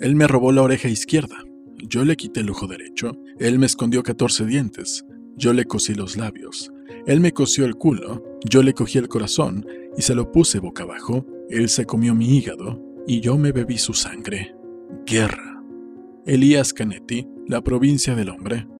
Él me robó la oreja izquierda. Yo le quité el ojo derecho. Él me escondió 14 dientes. Yo le cosí los labios. Él me cosió el culo. Yo le cogí el corazón y se lo puse boca abajo. Él se comió mi hígado y yo me bebí su sangre. Guerra. Elías Canetti, La provincia del hombre,